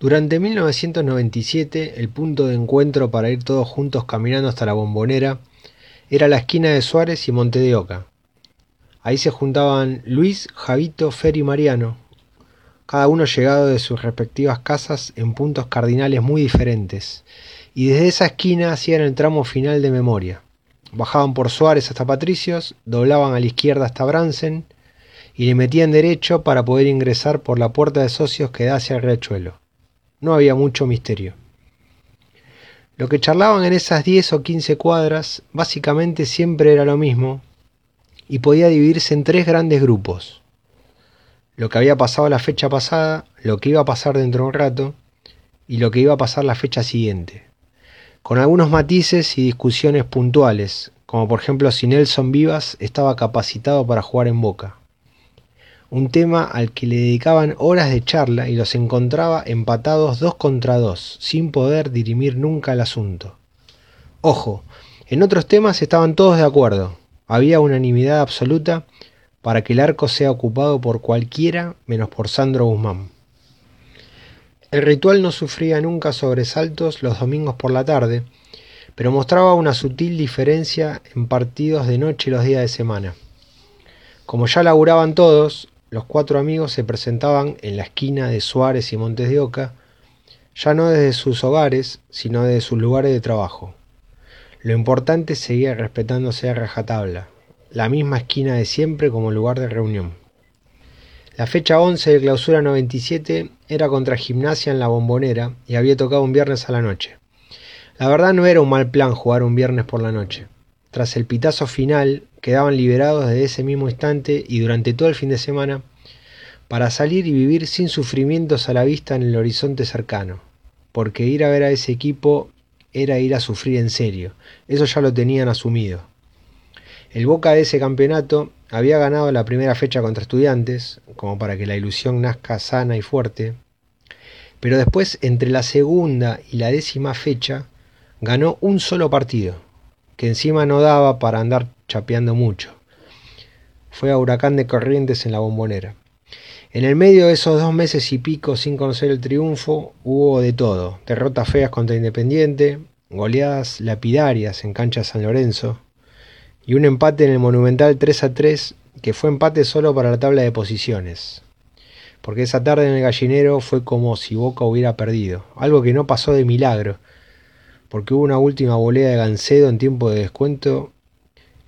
Durante 1997, el punto de encuentro para ir todos juntos caminando hasta la bombonera era la esquina de Suárez y Monte de Oca. Ahí se juntaban Luis, Javito, Fer y Mariano, cada uno llegado de sus respectivas casas en puntos cardinales muy diferentes, y desde esa esquina hacían el tramo final de memoria. Bajaban por Suárez hasta Patricios, doblaban a la izquierda hasta Bransen y le metían derecho para poder ingresar por la puerta de socios que da hacia el riachuelo. No había mucho misterio. Lo que charlaban en esas 10 o 15 cuadras básicamente siempre era lo mismo y podía dividirse en tres grandes grupos. Lo que había pasado la fecha pasada, lo que iba a pasar dentro de un rato y lo que iba a pasar la fecha siguiente con algunos matices y discusiones puntuales, como por ejemplo si Nelson Vivas estaba capacitado para jugar en Boca. Un tema al que le dedicaban horas de charla y los encontraba empatados dos contra dos, sin poder dirimir nunca el asunto. Ojo, en otros temas estaban todos de acuerdo, había unanimidad absoluta para que el arco sea ocupado por cualquiera menos por Sandro Guzmán. El ritual no sufría nunca sobresaltos los domingos por la tarde, pero mostraba una sutil diferencia en partidos de noche y los días de semana. Como ya laburaban todos, los cuatro amigos se presentaban en la esquina de Suárez y Montes de Oca, ya no desde sus hogares, sino desde sus lugares de trabajo. Lo importante seguía respetándose a rajatabla, la misma esquina de siempre como lugar de reunión. La fecha 11 de clausura 97 era contra Gimnasia en la Bombonera y había tocado un viernes a la noche. La verdad no era un mal plan jugar un viernes por la noche. Tras el pitazo final, quedaban liberados desde ese mismo instante y durante todo el fin de semana para salir y vivir sin sufrimientos a la vista en el horizonte cercano, porque ir a ver a ese equipo era ir a sufrir en serio, eso ya lo tenían asumido. El Boca de ese campeonato había ganado la primera fecha contra estudiantes, como para que la ilusión nazca sana y fuerte, pero después entre la segunda y la décima fecha ganó un solo partido, que encima no daba para andar chapeando mucho. Fue a Huracán de Corrientes en la bombonera. En el medio de esos dos meses y pico sin conocer el triunfo hubo de todo, derrotas feas contra Independiente, goleadas lapidarias en cancha San Lorenzo, y un empate en el Monumental 3 a 3 que fue empate solo para la tabla de posiciones. Porque esa tarde en el gallinero fue como si Boca hubiera perdido, algo que no pasó de milagro, porque hubo una última volea de Gancedo en tiempo de descuento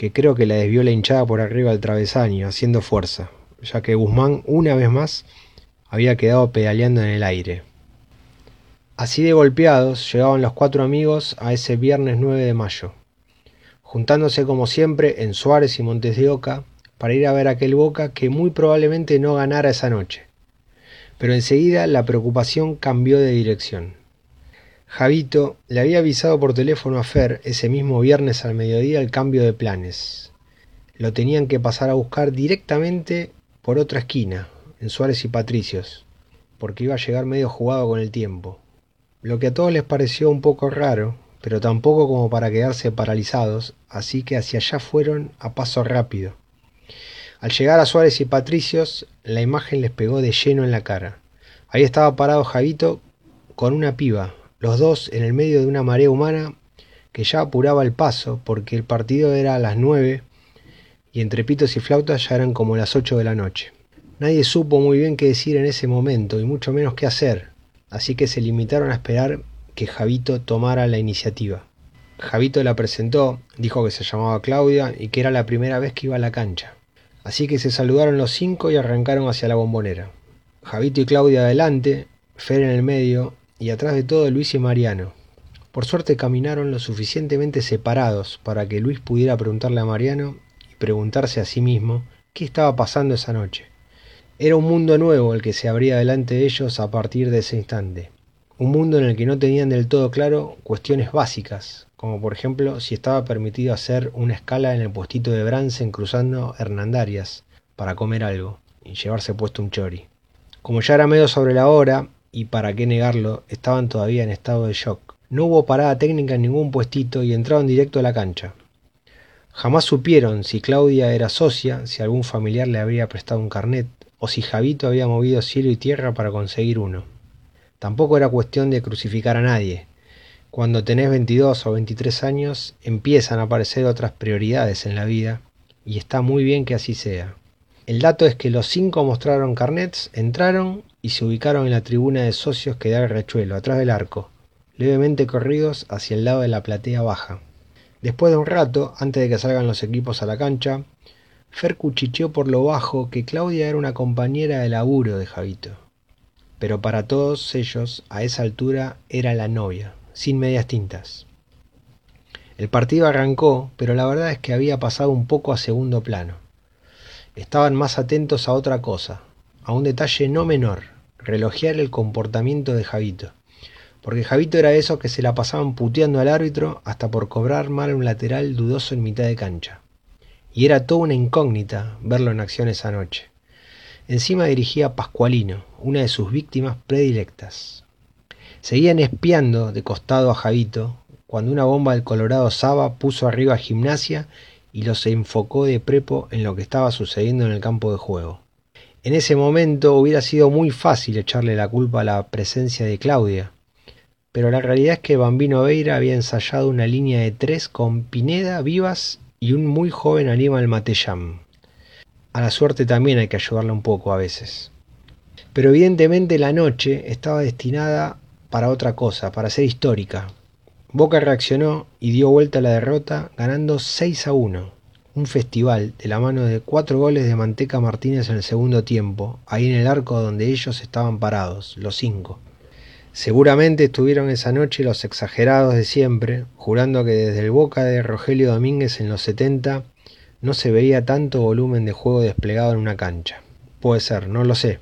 que creo que la desvió la hinchada por arriba del travesaño, haciendo fuerza, ya que Guzmán una vez más había quedado pedaleando en el aire. Así de golpeados llegaban los cuatro amigos a ese viernes 9 de mayo juntándose como siempre en Suárez y Montes de Oca para ir a ver aquel Boca que muy probablemente no ganara esa noche. Pero enseguida la preocupación cambió de dirección. Javito le había avisado por teléfono a Fer ese mismo viernes al mediodía el cambio de planes. Lo tenían que pasar a buscar directamente por otra esquina, en Suárez y Patricios, porque iba a llegar medio jugado con el tiempo. Lo que a todos les pareció un poco raro, pero tampoco como para quedarse paralizados, así que hacia allá fueron a paso rápido. Al llegar a Suárez y Patricios, la imagen les pegó de lleno en la cara. Ahí estaba parado Javito con una piba, los dos en el medio de una marea humana que ya apuraba el paso porque el partido era a las nueve y entre pitos y flautas ya eran como las ocho de la noche. Nadie supo muy bien qué decir en ese momento y mucho menos qué hacer, así que se limitaron a esperar que Javito tomara la iniciativa. Javito la presentó, dijo que se llamaba Claudia y que era la primera vez que iba a la cancha. Así que se saludaron los cinco y arrancaron hacia la bombonera. Javito y Claudia adelante, Fer en el medio y atrás de todo Luis y Mariano. Por suerte caminaron lo suficientemente separados para que Luis pudiera preguntarle a Mariano y preguntarse a sí mismo qué estaba pasando esa noche. Era un mundo nuevo el que se abría delante de ellos a partir de ese instante un mundo en el que no tenían del todo claro cuestiones básicas, como por ejemplo si estaba permitido hacer una escala en el puestito de Bransen cruzando Hernandarias para comer algo y llevarse puesto un chori. Como ya era medio sobre la hora, y para qué negarlo, estaban todavía en estado de shock. No hubo parada técnica en ningún puestito y entraron directo a la cancha. Jamás supieron si Claudia era socia, si algún familiar le habría prestado un carnet, o si Javito había movido cielo y tierra para conseguir uno Tampoco era cuestión de crucificar a nadie. Cuando tenés 22 o 23 años empiezan a aparecer otras prioridades en la vida y está muy bien que así sea. El dato es que los cinco mostraron carnets, entraron y se ubicaron en la tribuna de socios que da el rechuelo, atrás del arco, levemente corridos hacia el lado de la platea baja. Después de un rato, antes de que salgan los equipos a la cancha, Fer cuchicheó por lo bajo que Claudia era una compañera de laburo de Javito. Pero para todos ellos, a esa altura, era la novia, sin medias tintas. El partido arrancó, pero la verdad es que había pasado un poco a segundo plano. Estaban más atentos a otra cosa, a un detalle no menor, relojear el comportamiento de Javito. Porque Javito era de esos que se la pasaban puteando al árbitro hasta por cobrar mal un lateral dudoso en mitad de cancha y era toda una incógnita verlo en acción esa noche. Encima dirigía a Pascualino, una de sus víctimas predilectas. Seguían espiando de costado a Javito cuando una bomba del Colorado Saba puso arriba a Gimnasia y los enfocó de prepo en lo que estaba sucediendo en el campo de juego. En ese momento hubiera sido muy fácil echarle la culpa a la presencia de Claudia, pero la realidad es que Bambino Veira había ensayado una línea de tres con Pineda, Vivas y un muy joven Aníbal Matellán. A la suerte también hay que ayudarla un poco a veces. Pero evidentemente la noche estaba destinada para otra cosa, para ser histórica. Boca reaccionó y dio vuelta a la derrota ganando 6 a 1. Un festival de la mano de cuatro goles de Manteca Martínez en el segundo tiempo, ahí en el arco donde ellos estaban parados, los cinco. Seguramente estuvieron esa noche los exagerados de siempre, jurando que desde el boca de Rogelio Domínguez en los 70 no se veía tanto volumen de juego desplegado en una cancha. Puede ser, no lo sé.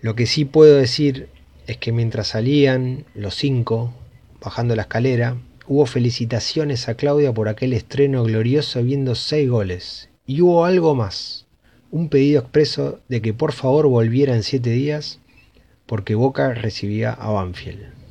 Lo que sí puedo decir es que mientras salían los cinco, bajando la escalera, hubo felicitaciones a Claudia por aquel estreno glorioso viendo seis goles. Y hubo algo más, un pedido expreso de que por favor volviera en siete días porque Boca recibía a Banfield.